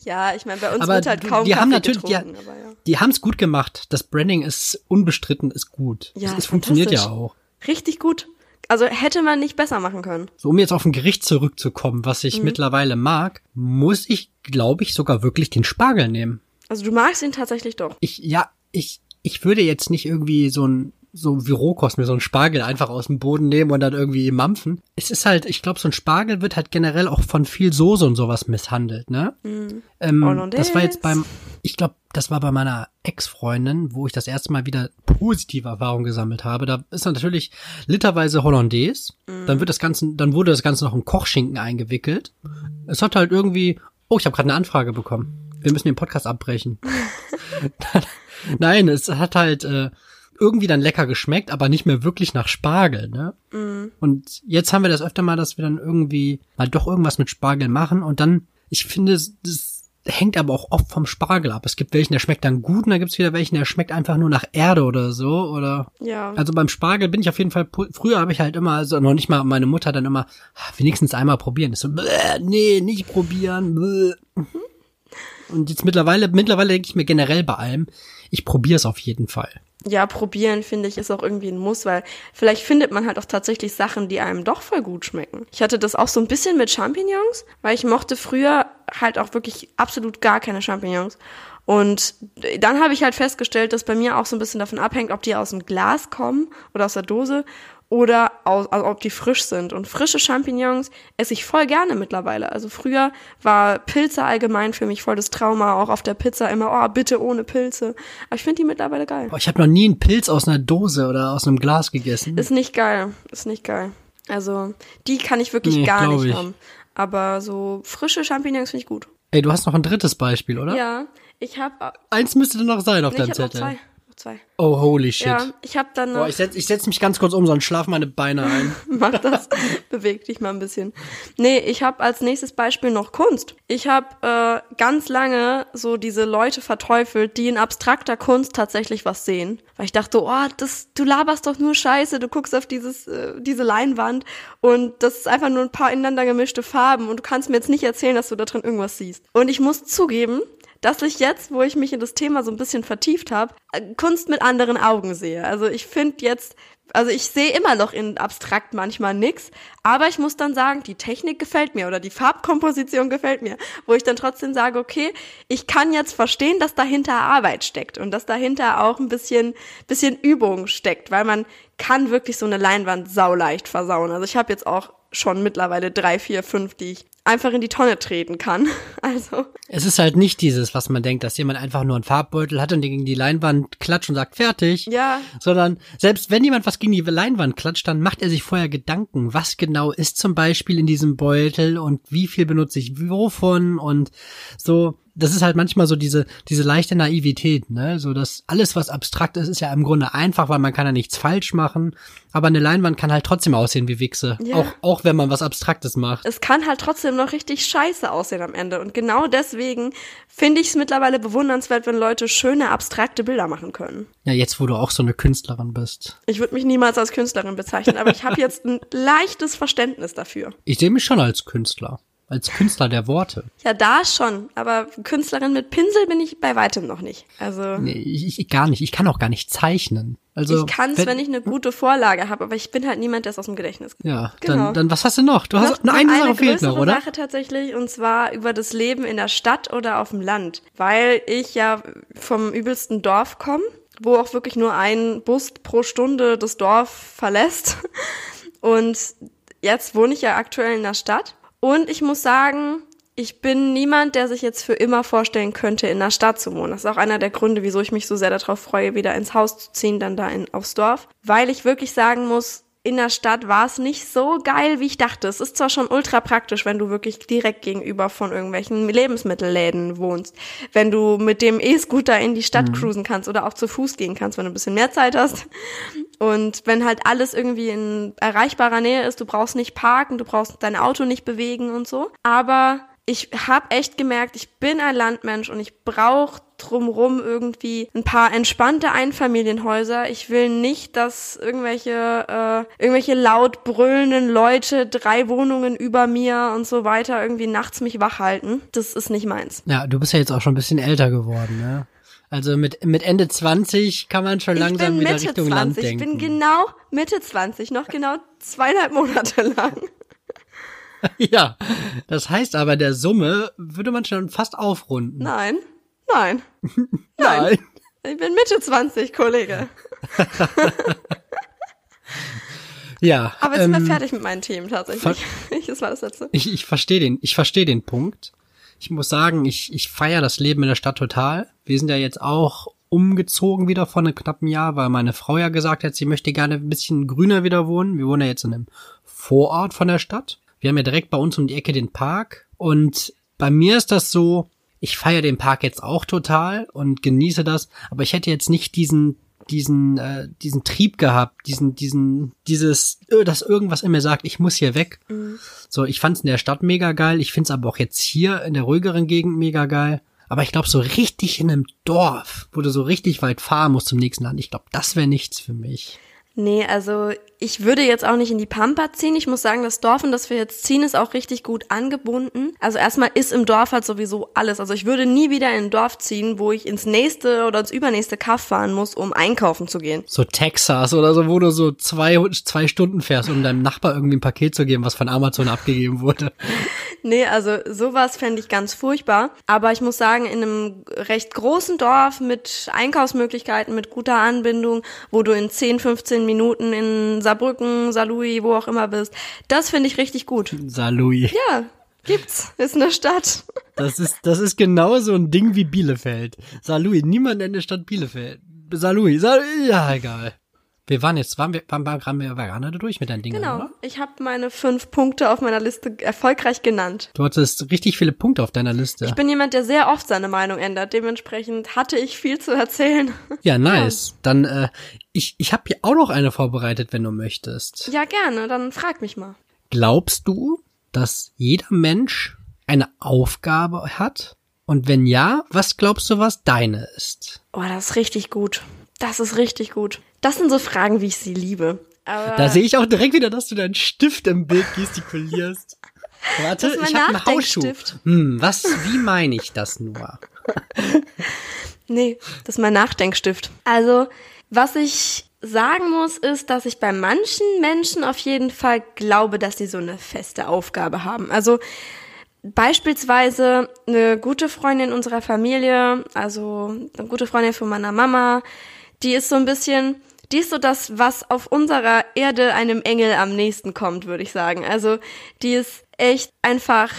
Ja, ich meine, bei uns aber wird halt kaum die Kaffee haben natürlich, getrunken, die, ja. die haben es gut gemacht. Das Branding ist unbestritten, ist gut. Ja, es, es funktioniert ja auch. Richtig gut. Also hätte man nicht besser machen können. So, um jetzt auf ein Gericht zurückzukommen, was ich Mhm. mittlerweile mag, muss ich, glaube ich, sogar wirklich den Spargel nehmen. Also du magst ihn tatsächlich doch. Ich, ja, ich, ich würde jetzt nicht irgendwie so ein, so wie Rohkost mir so einen Spargel einfach aus dem Boden nehmen und dann irgendwie mampfen. Es ist halt, ich glaube, so ein Spargel wird halt generell auch von viel Soße und sowas misshandelt, ne? Ähm, Hollandaise. das war jetzt beim, ich glaube, das war bei meiner Ex-Freundin, wo ich das erste Mal wieder positive Erfahrungen gesammelt habe. Da ist dann natürlich literweise Hollandaise. Dann wird das Ganze, dann wurde das Ganze noch im Kochschinken eingewickelt. Es hat halt irgendwie, oh, ich habe gerade eine Anfrage bekommen. Wir müssen den Podcast abbrechen. Nein, es hat halt äh, irgendwie dann lecker geschmeckt, aber nicht mehr wirklich nach Spargel, ne? Und jetzt haben wir das öfter mal, dass wir dann irgendwie mal doch irgendwas mit Spargel machen und dann, ich finde, es- das hängt aber auch oft vom Spargel ab. Es gibt welchen, der schmeckt dann gut und dann gibt's wieder welchen, der schmeckt einfach nur nach Erde oder so oder Ja. also beim Spargel bin ich auf jeden Fall, früher habe ich halt immer, also noch nicht mal meine Mutter dann immer, "Ah, wenigstens einmal probieren. Ich so, "Bäh, nee, nicht probieren. bäh." Und jetzt mittlerweile, mittlerweile denke ich mir generell bei allem, ich probiere es auf jeden Fall. Ja, probieren finde ich ist auch irgendwie ein Muss, weil vielleicht findet man halt auch tatsächlich Sachen, die einem doch voll gut schmecken. Ich hatte das auch so ein bisschen mit Champignons, weil ich mochte früher halt auch wirklich absolut gar keine Champignons. Und dann habe ich halt festgestellt, dass bei mir auch so ein bisschen davon abhängt, ob die aus dem Glas kommen oder aus der Dose oder aus, also ob die frisch sind. Und frische Champignons esse ich voll gerne mittlerweile. Also früher war Pilze allgemein für mich voll das Trauma, auch auf der Pizza immer, oh, bitte ohne Pilze. Aber ich finde die mittlerweile geil. Boah, ich habe noch nie einen Pilz aus einer Dose oder aus einem Glas gegessen. Ist nicht geil. Ist nicht geil. Also, die kann ich wirklich Nee, gar nicht ich. haben. Aber so frische Champignons finde ich gut. Ey, du hast noch ein drittes Beispiel, oder? Ja, ich habe Eins müsste noch sein auf nee, ich deinem Zettel. Zwei. Oh, holy shit. Ja, ich habe dann noch Boah, ich setz, ich setz mich ganz kurz um, sonst schlafen meine Beine ein. Mach das. Beweg dich mal ein bisschen. Nee, ich habe als nächstes Beispiel noch Kunst. Ich habe äh, ganz lange so diese Leute verteufelt, die in abstrakter Kunst tatsächlich was sehen. Weil ich dachte, oh, das, du laberst doch nur Scheiße, du guckst auf dieses, äh, diese Leinwand und das ist einfach nur ein paar ineinander gemischte Farben und du kannst mir jetzt nicht erzählen, dass du da drin irgendwas siehst. Und ich muss zugeben, dass ich jetzt, wo ich mich in das Thema so ein bisschen vertieft habe, Kunst mit anderen Augen sehe. Also ich finde jetzt, also ich sehe immer noch in abstrakt manchmal nix, aber ich muss dann sagen, die Technik gefällt mir oder die Farbkomposition gefällt mir, wo ich dann trotzdem sage, okay, ich kann jetzt verstehen, dass dahinter Arbeit steckt und dass dahinter auch ein bisschen, bisschen Übung steckt, weil man kann wirklich so eine Leinwand sauleicht versauen. Also ich habe jetzt auch schon mittlerweile drei, vier, fünf, die ich einfach in die Tonne treten kann. Also Es ist halt nicht dieses, was man denkt, dass jemand einfach nur einen Farbbeutel hat und gegen die Leinwand klatscht und sagt fertig. Ja. Sondern selbst wenn jemand was gegen die Leinwand klatscht, dann macht er sich vorher Gedanken, was genau ist zum Beispiel in diesem Beutel und wie viel benutze ich wovon und so. Das ist halt manchmal so diese, diese leichte Naivität, ne? So, dass alles, was abstrakt ist, ist ja im Grunde einfach, weil man kann ja nichts falsch machen. Aber eine Leinwand kann halt trotzdem aussehen wie Wichse. Ja. Auch, auch wenn man was Abstraktes macht. es kann halt trotzdem noch richtig scheiße aussehen am Ende. Und genau deswegen finde ich es mittlerweile bewundernswert, wenn Leute schöne, abstrakte Bilder machen können. Ja, jetzt, wo du auch so eine Künstlerin bist. Ich würde mich niemals als Künstlerin bezeichnen, aber ich habe jetzt ein leichtes Verständnis dafür. Ich sehe mich schon als Künstler. Als Künstler der Worte. Ja, da schon, aber Künstlerin mit Pinsel bin ich bei weitem noch nicht. Also Nee, ich, ich gar nicht. Ich kann auch gar nicht zeichnen. Also ich kann es, wenn, ich eine gute Vorlage habe, aber ich bin halt niemand, der es aus dem Gedächtnis kennt. Ja, Genau. dann, dann was hast du noch? Du hast noch, eine, noch Sache fehlt noch, oder? Sache tatsächlich, und zwar über das Leben in der Stadt oder auf dem Land. Weil ich ja vom übelsten Dorf komme, wo auch wirklich nur ein Bus pro Stunde das Dorf verlässt. Und jetzt wohne ich ja aktuell in der Stadt. Und ich muss sagen, ich bin niemand, der sich jetzt für immer vorstellen könnte, in der Stadt zu wohnen. Das ist auch einer der Gründe, wieso ich mich so sehr darauf freue, wieder ins Haus zu ziehen, dann da in, aufs Dorf. Weil ich wirklich sagen muss, in der Stadt war es nicht so geil, wie ich dachte. Es ist zwar schon ultra praktisch, wenn du wirklich direkt gegenüber von irgendwelchen Lebensmittelläden wohnst. Wenn du mit dem E-Scooter in die Stadt cruisen kannst oder auch zu Fuß gehen kannst, wenn du ein bisschen mehr Zeit hast. Und wenn halt alles irgendwie in erreichbarer Nähe ist, du brauchst nicht parken, du brauchst dein Auto nicht bewegen und so. Aber ich habe echt gemerkt, ich bin ein Landmensch und ich brauche drumrum irgendwie ein paar entspannte Einfamilienhäuser. Ich will nicht, dass irgendwelche äh, irgendwelche laut brüllenden Leute drei Wohnungen über mir und so weiter irgendwie nachts mich wach halten. Das ist nicht meins. Ja, du bist ja jetzt auch schon ein bisschen älter geworden, ne? Also mit, mit Ende 20 kann man schon langsam wieder Mitte Richtung 20. Land denken. Ich bin genau Mitte 20, noch genau zweieinhalb Monate lang. ja, das heißt aber, der Summe würde man schon fast aufrunden. Nein, nein, nein. Ich bin Mitte 20, Kollege. ja. Aber jetzt ähm, sind wir fertig mit meinen Themen tatsächlich. das war das letzte. Ich, ich verstehe den, ich verstehe den Punkt. Ich muss sagen, ich, ich feiere das Leben in der Stadt total. Wir sind ja jetzt auch umgezogen wieder vor einem knappen Jahr, weil meine Frau ja gesagt hat, sie möchte gerne ein bisschen grüner wieder wohnen. Wir wohnen ja jetzt in einem Vorort von der Stadt. Wir haben ja direkt bei uns um die Ecke den Park und bei mir ist das so, ich feiere den Park jetzt auch total und genieße das, aber ich hätte jetzt nicht diesen diesen äh, diesen Trieb gehabt, diesen diesen dieses äh, dass irgendwas in mir sagt, ich muss hier weg. Mhm. So, ich fand's in der Stadt mega geil, ich find's aber auch jetzt hier in der ruhigeren Gegend mega geil. Aber ich glaube, so richtig in einem Dorf, wo du so richtig weit fahren musst zum nächsten Land, ich glaube, das wäre nichts für mich. Nee, also ich würde jetzt auch nicht in die Pampa ziehen. Ich muss sagen, das Dorf, in das wir jetzt ziehen, ist auch richtig gut angebunden. Also erstmal ist im Dorf halt sowieso alles. Also ich würde nie wieder in ein Dorf ziehen, wo ich ins nächste oder ins übernächste Kaff fahren muss, um einkaufen zu gehen. So Texas oder so, wo du so zwei, zwei Stunden fährst, um deinem Nachbar irgendwie ein Paket zu geben, was von Amazon abgegeben wurde. Nee, also sowas fände ich ganz furchtbar. Aber ich muss sagen, in einem recht großen Dorf mit Einkaufsmöglichkeiten, mit guter Anbindung, wo du in 10, 15 Minuten in Saarbrücken, Saarlouis, wo auch immer bist, das finde ich richtig gut. Saarlouis. Ja, Gibt's, ist eine Stadt. Das ist, das ist genau so ein Ding wie Bielefeld. Saarlouis, niemand nennt eine Stadt Bielefeld. Saarlouis, Saarlouis, ja, egal. Wir waren jetzt, waren wir, waren, waren wir gerade durch mit deinen Dingen, Genau, oder? ich habe meine fünf Punkte auf meiner Liste erfolgreich genannt. Du hattest richtig viele Punkte auf deiner Liste. Ich bin jemand, der sehr oft seine Meinung ändert. Dementsprechend hatte ich viel zu erzählen. Ja, nice. Ja. Dann, äh, ich, ich habe hier auch noch eine vorbereitet, wenn du möchtest. Ja, gerne. Dann frag mich mal. Glaubst du, dass jeder Mensch eine Aufgabe hat? Und wenn ja, was glaubst du, was deine ist? Oh, das ist richtig gut. Das ist richtig gut. Das sind so Fragen, wie ich sie liebe. Aber da sehe ich auch direkt wieder, dass du deinen Stift im Bild gestikulierst. Warte, ich habe einen Hausschuh. Hm, was, wie meine ich das nur? nee, das ist mein Nachdenkstift. Also, was ich sagen muss, ist, dass ich bei manchen Menschen auf jeden Fall glaube, dass sie so eine feste Aufgabe haben. Also, beispielsweise eine gute Freundin unserer Familie, also eine gute Freundin von meiner Mama, die ist so ein bisschen, die ist so das, was auf unserer Erde einem Engel am nächsten kommt, würde ich sagen. Also die ist echt einfach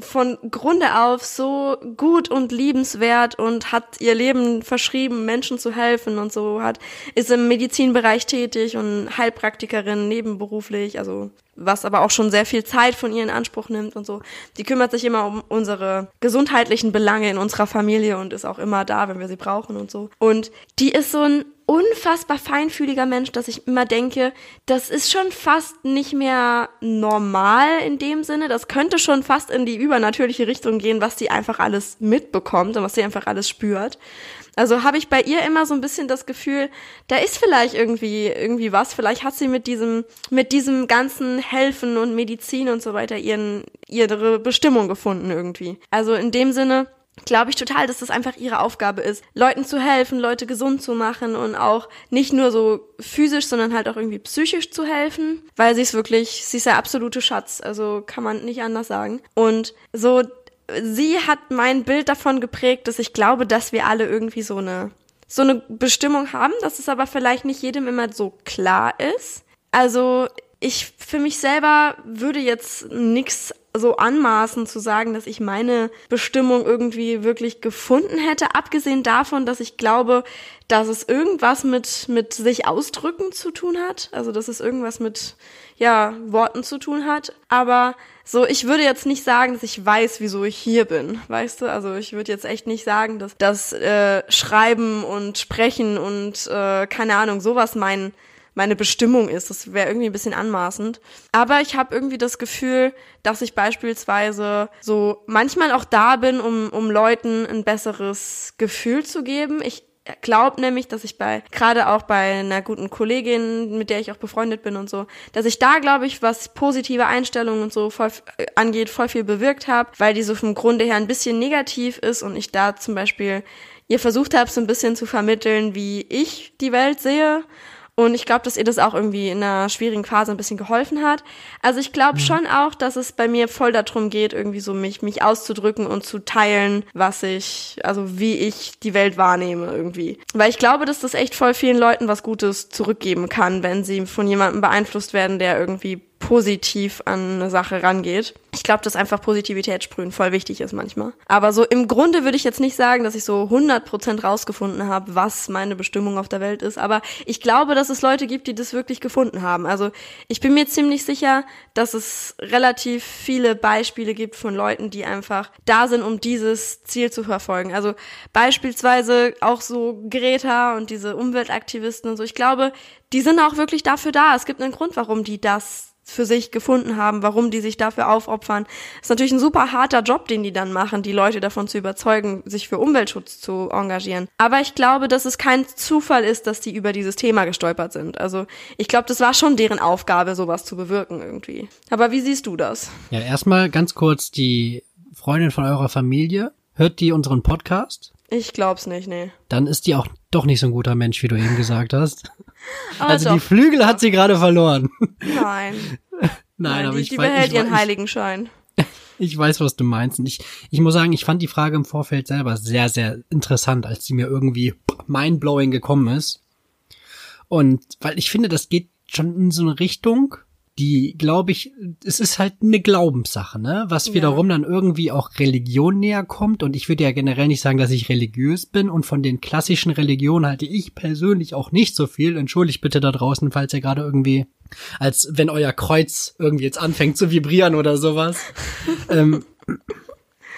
von Grunde auf so gut und liebenswert und hat ihr Leben verschrieben, Menschen zu helfen und so hat, ist im Medizinbereich tätig und Heilpraktikerin nebenberuflich, also was aber auch schon sehr viel Zeit von ihr in Anspruch nimmt und so. Die kümmert sich immer um unsere gesundheitlichen Belange in unserer Familie und ist auch immer da, wenn wir sie brauchen und so. Und die ist so ein unfassbar feinfühliger Mensch, dass ich immer denke, das ist schon fast nicht mehr normal in dem Sinne. Das könnte schon fast in die übernatürliche Richtung gehen, was sie einfach alles mitbekommt und was sie einfach alles spürt. Also habe ich bei ihr immer so ein bisschen das Gefühl, da ist vielleicht irgendwie irgendwie was. Vielleicht hat sie mit diesem mit diesem ganzen Helfen und Medizin und so weiter ihren ihre Bestimmung gefunden irgendwie. Also in dem Sinne glaube ich total, dass das einfach ihre Aufgabe ist, Leuten zu helfen, Leute gesund zu machen und auch nicht nur so physisch, sondern halt auch irgendwie psychisch zu helfen, weil sie ist wirklich, sie ist der absolute Schatz, also kann man nicht anders sagen. Und so, sie hat mein Bild davon geprägt, dass ich glaube, dass wir alle irgendwie so eine, so eine Bestimmung haben, dass es aber vielleicht nicht jedem immer so klar ist. Also ich für mich selber würde jetzt nichts so anmaßen zu sagen, dass ich meine Bestimmung irgendwie wirklich gefunden hätte, abgesehen davon, dass ich glaube, dass es irgendwas mit, mit sich ausdrücken zu tun hat, also dass es irgendwas mit, ja, Worten zu tun hat, aber so, ich würde jetzt nicht sagen, dass ich weiß, wieso ich hier bin, weißt du? Also ich würde jetzt echt nicht sagen, dass das äh, Schreiben und Sprechen und äh, keine Ahnung, sowas mein meine Bestimmung ist. Das wäre irgendwie ein bisschen anmaßend. Aber ich habe irgendwie das Gefühl, dass ich beispielsweise so manchmal auch da bin, um, um Leuten ein besseres Gefühl zu geben. Ich glaube nämlich, dass ich bei, gerade auch bei einer guten Kollegin, mit der ich auch befreundet bin und so, dass ich da, glaube ich, was positive Einstellungen und so voll, äh, angeht, voll viel bewirkt habe, weil die so vom Grunde her ein bisschen negativ ist und ich da zum Beispiel ihr versucht habt, so ein bisschen zu vermitteln, wie ich die Welt sehe. Und ich glaube, dass ihr das auch irgendwie in einer schwierigen Phase ein bisschen geholfen hat. Also ich glaube mhm. schon auch, dass es bei mir voll darum geht, irgendwie so mich, mich auszudrücken und zu teilen, was ich, also wie ich die Welt wahrnehme irgendwie. Weil ich glaube, dass das echt voll vielen Leuten was Gutes zurückgeben kann, wenn sie von jemandem beeinflusst werden, der irgendwie positiv an eine Sache rangeht. Ich glaube, dass einfach Positivität sprühen voll wichtig ist manchmal. Aber so im Grunde würde ich jetzt nicht sagen, dass ich so 100% rausgefunden habe, was meine Bestimmung auf der Welt ist. Aber ich glaube, dass es Leute gibt, die das wirklich gefunden haben. Also ich bin mir ziemlich sicher, dass es relativ viele Beispiele gibt von Leuten, die einfach da sind, um dieses Ziel zu verfolgen. Also beispielsweise auch so Greta und diese Umweltaktivisten und so. Ich glaube, die sind auch wirklich dafür da. Es gibt einen Grund, warum die das für sich gefunden haben, warum die sich dafür aufopfern. ist natürlich ein super harter Job, den die dann machen, die Leute davon zu überzeugen, sich für Umweltschutz zu engagieren. Aber ich glaube, dass es kein Zufall ist, dass die über dieses Thema gestolpert sind. Also ich glaube, das war schon deren Aufgabe, sowas zu bewirken irgendwie. Aber wie siehst du das? Ja, erstmal ganz kurz die Freundin von eurer Familie. Hört die unseren Podcast? Ich glaub's nicht, nee. Dann ist die auch doch nicht so ein guter Mensch, wie du eben gesagt hast. also, die Flügel hat sie gerade verloren. Nein. Nein, Nein, aber die, ich die behält ich, ihren Heiligenschein. Ich weiß, was du meinst. Und ich, ich muss sagen, ich fand die Frage im Vorfeld selber sehr, sehr interessant, als sie mir irgendwie mindblowing gekommen ist. Und weil ich finde, das geht schon in so eine Richtung, die, glaube ich, es ist halt eine Glaubenssache, ne? Was wiederum ja. dann irgendwie auch Religion näher kommt. Und ich würde ja generell nicht sagen, dass ich religiös bin. Und von den klassischen Religionen halte ich persönlich auch nicht so viel. Entschuldigt bitte da draußen, falls ihr gerade irgendwie, als wenn euer Kreuz irgendwie jetzt anfängt zu vibrieren oder sowas. ähm,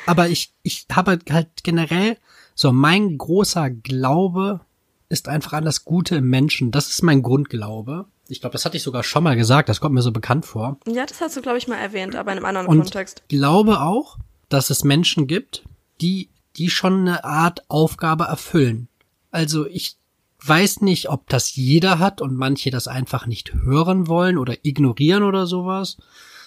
aber ich, ich habe halt generell so mein großer Glaube ist einfach an das Gute im Menschen. Das ist mein Grundglaube. Ich glaube, das hatte ich sogar schon mal gesagt, das kommt mir so bekannt vor. Ja, das hast du, glaube ich, mal erwähnt, aber in einem anderen Und Kontext. Ich glaube auch, dass es Menschen gibt, die, die schon eine Art Aufgabe erfüllen. Also ich weiß nicht, ob das jeder hat und manche das einfach nicht hören wollen oder ignorieren oder sowas.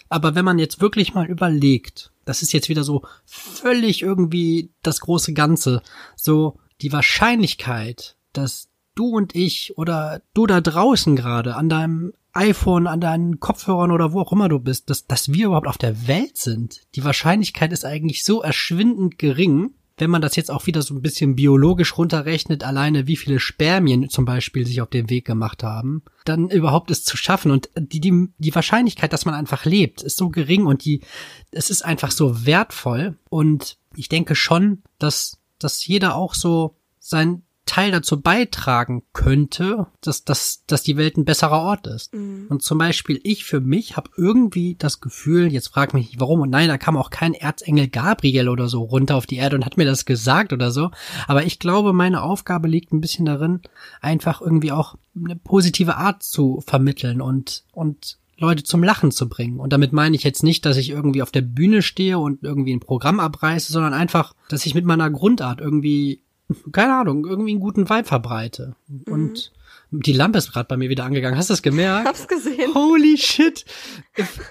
Aber wenn man jetzt wirklich mal überlegt, das ist jetzt wieder so völlig irgendwie das große Ganze, so die Wahrscheinlichkeit, dass du und ich oder du da draußen gerade an deinem iPhone, an deinen Kopfhörern oder wo auch immer du bist, dass, dass wir überhaupt auf der Welt sind. Die Wahrscheinlichkeit ist eigentlich so erschwindend gering, wenn man das jetzt auch wieder so ein bisschen biologisch runterrechnet, alleine wie viele Spermien zum Beispiel sich auf den Weg gemacht haben, dann überhaupt es zu schaffen. Und die, die, die Wahrscheinlichkeit, dass man einfach lebt, ist so gering und die, es ist einfach so wertvoll. Und ich denke schon, dass, dass jeder auch so sein Teil dazu beitragen könnte, dass, dass, dass die Welt ein besserer Ort ist. Mhm. Und zum Beispiel ich für mich habe irgendwie das Gefühl, jetzt frag mich nicht warum, und nein, da kam auch kein Erzengel Gabriel oder so runter auf die Erde und hat mir das gesagt oder so, aber ich glaube, meine Aufgabe liegt ein bisschen darin, einfach irgendwie auch eine positive Art zu vermitteln und, und Leute zum Lachen zu bringen. Und damit meine ich jetzt nicht, dass ich irgendwie auf der Bühne stehe und irgendwie ein Programm abreiße, sondern einfach, dass ich mit meiner Grundart irgendwie keine Ahnung, irgendwie einen guten Vibe verbreite. Mhm. Und die Lampe ist gerade bei mir wieder angegangen. Hast du das gemerkt? Hab's gesehen. Holy shit.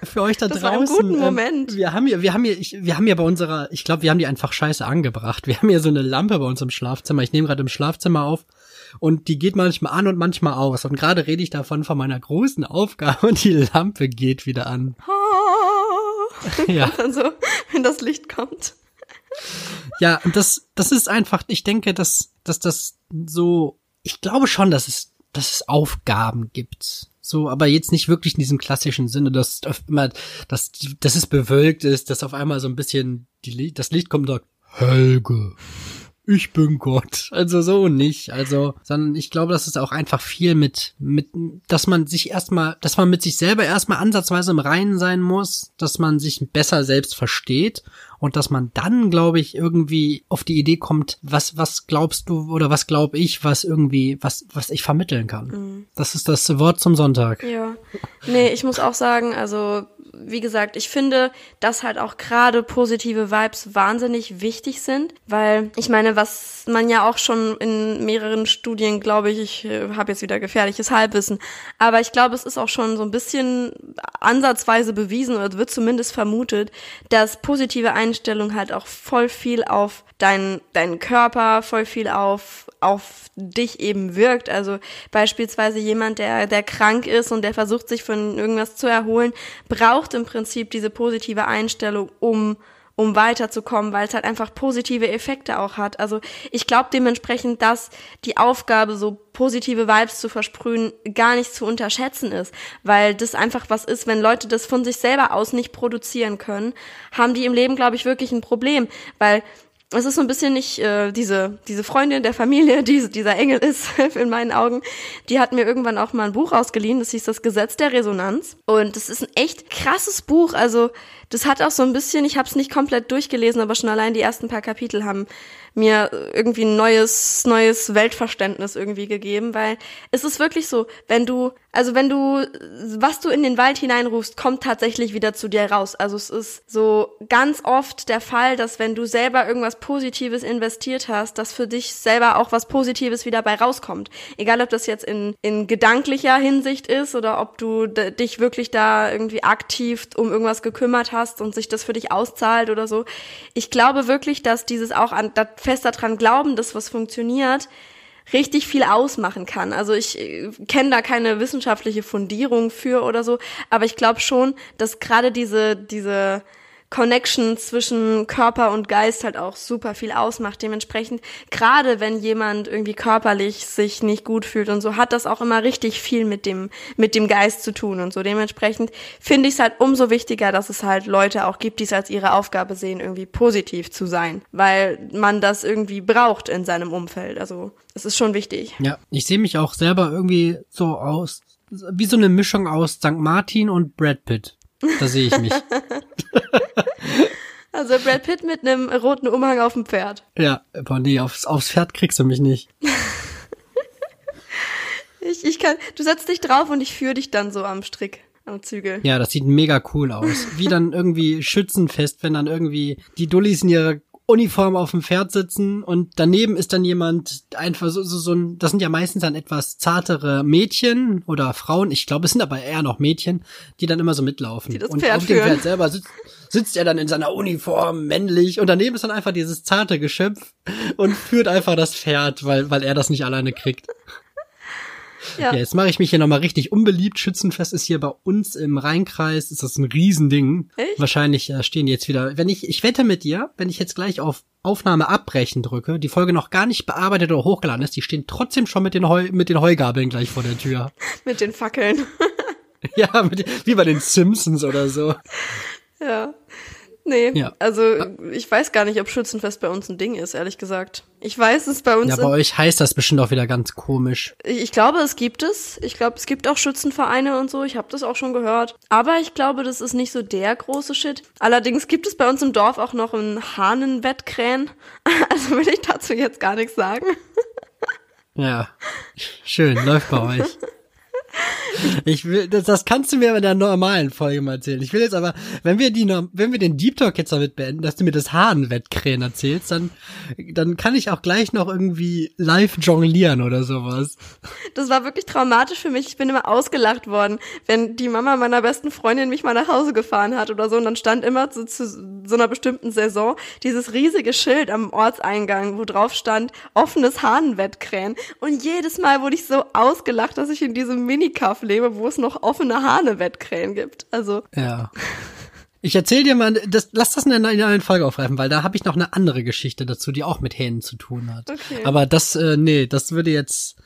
Für euch da das draußen. War ein guten ähm, Moment. Wir haben hier, wir haben hier, ich, wir haben hier bei unserer, ich glaube, wir haben die einfach scheiße angebracht. Wir haben hier so eine Lampe bei uns im Schlafzimmer. Ich nehme gerade im Schlafzimmer auf und die geht manchmal an und manchmal aus. Und gerade rede ich davon von meiner großen Aufgabe und die Lampe geht wieder an. ja. Und dann so, wenn das Licht kommt. Ja, und das, das ist einfach, ich denke, dass, dass das so, ich glaube schon, dass es, dass es Aufgaben gibt. So, aber jetzt nicht wirklich in diesem klassischen Sinne, dass immer, dass, dass es bewölkt ist, dass auf einmal so ein bisschen die, das Licht kommt und sagt, Helge, ich bin Gott. Also so nicht. Also, sondern ich glaube, das ist auch einfach viel mit, mit, dass man sich erstmal, dass man mit sich selber erstmal ansatzweise im Reinen sein muss, dass man sich besser selbst versteht und dass man dann, glaube ich, irgendwie auf die Idee kommt, was, was glaubst du oder was glaube ich, was irgendwie, was, was ich vermitteln kann. Mhm. Das ist das Wort zum Sonntag. Ja. Nee, ich muss auch sagen, also wie gesagt, ich finde, dass halt auch gerade positive Vibes wahnsinnig wichtig sind, weil ich meine, was man ja auch schon in mehreren Studien, glaube ich, ich äh, habe jetzt wieder gefährliches Halbwissen, aber ich glaube, es ist auch schon so ein bisschen ansatzweise bewiesen oder wird zumindest vermutet, dass positive Einstellung halt auch voll viel auf deinen deinen Körper, voll viel auf auf dich eben wirkt. Also beispielsweise jemand, der, der krank ist und der versucht, sich von irgendwas zu erholen, braucht im Prinzip diese positive Einstellung, um um weiterzukommen, weil es halt einfach positive Effekte auch hat. Also ich glaube dementsprechend, dass die Aufgabe, so positive Vibes zu versprühen, gar nicht zu unterschätzen ist, weil das einfach was ist, wenn Leute das von sich selber aus nicht produzieren können, haben die im Leben, glaube ich, wirklich ein Problem, weil es ist so ein bisschen nicht äh, diese diese Freundin der Familie, die dieser Engel ist in meinen Augen. Die hat mir irgendwann auch mal ein Buch ausgeliehen, das hieß das Gesetz der Resonanz und das ist ein echt krasses Buch. Also das hat auch so ein bisschen, ich habe es nicht komplett durchgelesen, aber schon allein die ersten paar Kapitel haben mir irgendwie ein neues, neues Weltverständnis irgendwie gegeben, weil es ist wirklich so, wenn du, also wenn du, was du in den Wald hineinrufst, kommt tatsächlich wieder zu dir raus. Also es ist so ganz oft der Fall, dass wenn du selber irgendwas Positives investiert hast, dass für dich selber auch was Positives wieder bei rauskommt. Egal, ob das jetzt in, in gedanklicher Hinsicht ist oder ob du dich wirklich da irgendwie aktiv um irgendwas gekümmert hast und sich das für dich auszahlt oder so. Ich glaube wirklich, dass dieses auch an, fest daran glauben, dass was funktioniert, richtig viel ausmachen kann. Also ich äh, kenne da keine wissenschaftliche Fundierung für oder so, aber ich glaube schon, dass gerade diese diese Connection zwischen Körper und Geist halt auch super viel ausmacht. Dementsprechend, gerade wenn jemand irgendwie körperlich sich nicht gut fühlt und so, hat das auch immer richtig viel mit dem, mit dem Geist zu tun und so. Dementsprechend finde ich es halt umso wichtiger, dass es halt Leute auch gibt, die es als ihre Aufgabe sehen, irgendwie positiv zu sein, weil man das irgendwie braucht in seinem Umfeld. Also, es ist schon wichtig. Ja, ich sehe mich auch selber irgendwie so aus, wie so eine Mischung aus St. Martin und Brad Pitt. Da sehe ich mich. Also Brad Pitt mit einem roten Umhang auf dem Pferd. Ja, aber nee, aufs, aufs Pferd kriegst du mich nicht. ich, ich kann, du setzt dich drauf und ich führe dich dann so am Strick. Am Zügel. Ja, das sieht mega cool aus. Wie dann irgendwie Schützenfest, wenn dann irgendwie die Dullis in ihrer Uniform auf dem Pferd sitzen und daneben ist dann jemand einfach so, so, so ein, das sind ja meistens dann etwas zartere Mädchen oder Frauen, ich glaube, es sind aber eher noch Mädchen, die dann immer so mitlaufen. Die das und Pferd auf dem führen. Pferd selber sitzt, sitzt er dann in seiner Uniform, männlich, und daneben ist dann einfach dieses zarte Geschöpf und führt einfach das Pferd, weil, weil er das nicht alleine kriegt. Ja. Ja, jetzt mache ich mich hier nochmal richtig unbeliebt. Schützenfest ist hier bei uns im Rheinkreis, ist das ein Riesending. Echt? Wahrscheinlich äh, stehen die jetzt wieder. Wenn ich, ich wette mit dir, wenn ich jetzt gleich auf Aufnahme abbrechen drücke, die Folge noch gar nicht bearbeitet oder hochgeladen ist, die stehen trotzdem schon mit den, Heu, mit den Heugabeln gleich vor der Tür. Mit den Fackeln. ja, mit, wie bei den Simpsons oder so. ja. Nee, Ja. also ich weiß gar nicht, ob Schützenfest bei uns ein Ding ist, ehrlich gesagt. Ich weiß es bei uns. Ja, bei euch heißt das bestimmt auch wieder ganz komisch. Ich glaube, es gibt es. Ich glaube, es gibt auch Schützenvereine und so. Ich habe das auch schon gehört. Aber ich glaube, das ist nicht so der große Shit. Allerdings gibt es bei uns im Dorf auch noch ein Hahnenwettkrähen. Also will ich dazu jetzt gar nichts sagen. Ja, schön, läuft bei euch. Ich will, das, das kannst du mir in der normalen Folge mal erzählen. Ich will jetzt aber, wenn wir die, wenn wir den Deep Talk jetzt damit beenden, dass du mir das Hahnenwettkrähen erzählst, dann, dann kann ich auch gleich noch irgendwie live jonglieren oder sowas. Das war wirklich traumatisch für mich. Ich bin immer ausgelacht worden, wenn die Mama meiner besten Freundin mich mal nach Hause gefahren hat oder so. Und dann stand immer zu, zu so einer bestimmten Saison dieses riesige Schild am Ortseingang, wo drauf stand, offenes Hahnenwettkrähen. Und jedes Mal wurde ich so ausgelacht, dass ich in diesem Minikaff lebe, wo es noch offene Hahnenwettkrähen gibt. Also, Ja. Ich erzähl dir mal, das, lass das in einer, in einer Folge aufgreifen, weil da habe ich noch eine andere Geschichte dazu, die auch mit Hähnen zu tun hat. Okay. Aber das, äh, nee, das würde jetzt,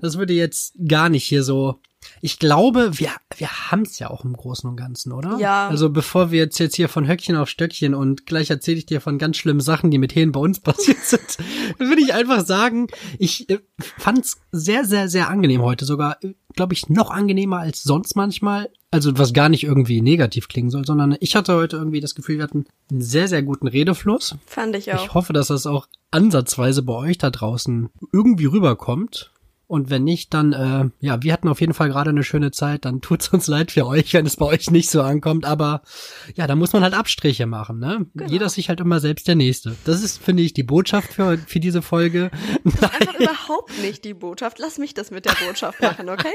das würde jetzt gar nicht hier so. Ich glaube, wir, wir haben's ja auch im Großen und Ganzen, oder? Ja. Also bevor wir jetzt, jetzt hier von Höckchen auf Stöckchen und gleich erzähle ich dir von ganz schlimmen Sachen, die mit Hähnen bei uns passiert sind, würde ich einfach sagen, ich äh, fand's sehr, sehr, sehr angenehm heute. Sogar, glaube ich, noch angenehmer als sonst manchmal. Also was gar nicht irgendwie negativ klingen soll, sondern ich hatte heute irgendwie das Gefühl, wir hatten einen sehr, sehr guten Redefluss. fand ich auch. Ich hoffe, dass das auch ansatzweise bei euch da draußen irgendwie rüberkommt. Und wenn nicht, dann, äh, ja, wir hatten auf jeden Fall gerade eine schöne Zeit. Dann tut's uns leid für euch, wenn es bei euch nicht so ankommt. Aber ja, da muss man halt Abstriche machen, ne? Genau. Jeder sich halt immer selbst der Nächste. Das ist, finde ich, die Botschaft für, für diese Folge. Das ist einfach überhaupt nicht die Botschaft. Lass mich das mit der Botschaft machen, okay?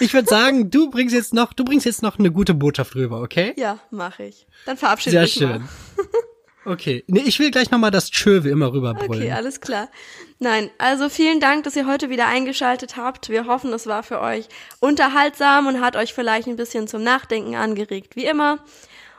ich würde sagen, du bringst jetzt noch, du bringst jetzt noch eine gute Botschaft rüber, okay? Ja, mache ich. Dann verabschiede ich mich. Sehr schön. Okay. Nee, ich will gleich nochmal das Tschö wie immer rüberbrüllen. Okay, alles klar. Nein, also vielen Dank, dass ihr heute wieder eingeschaltet habt. Wir hoffen, es war für euch unterhaltsam und hat euch vielleicht ein bisschen zum Nachdenken angeregt, wie immer.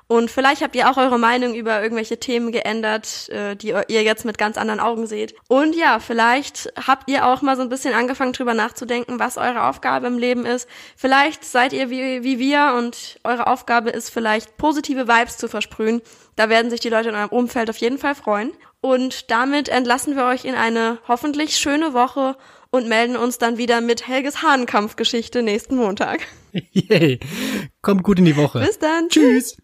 Und vielleicht habt ihr auch eure Meinung über irgendwelche Themen geändert, äh, die ihr jetzt mit ganz anderen Augen seht. Und ja, vielleicht habt ihr auch mal so ein bisschen angefangen drüber nachzudenken, was eure Aufgabe im Leben ist. Vielleicht seid ihr wie, wie wir und eure Aufgabe ist vielleicht positive Vibes zu versprühen. Da werden sich die Leute in eurem Umfeld auf jeden Fall freuen. Und damit entlassen wir euch in eine hoffentlich schöne Woche und melden uns dann wieder mit Helges Hahnenkampfgeschichte nächsten Montag. Yay. Kommt gut in die Woche. Bis dann. Tschüss.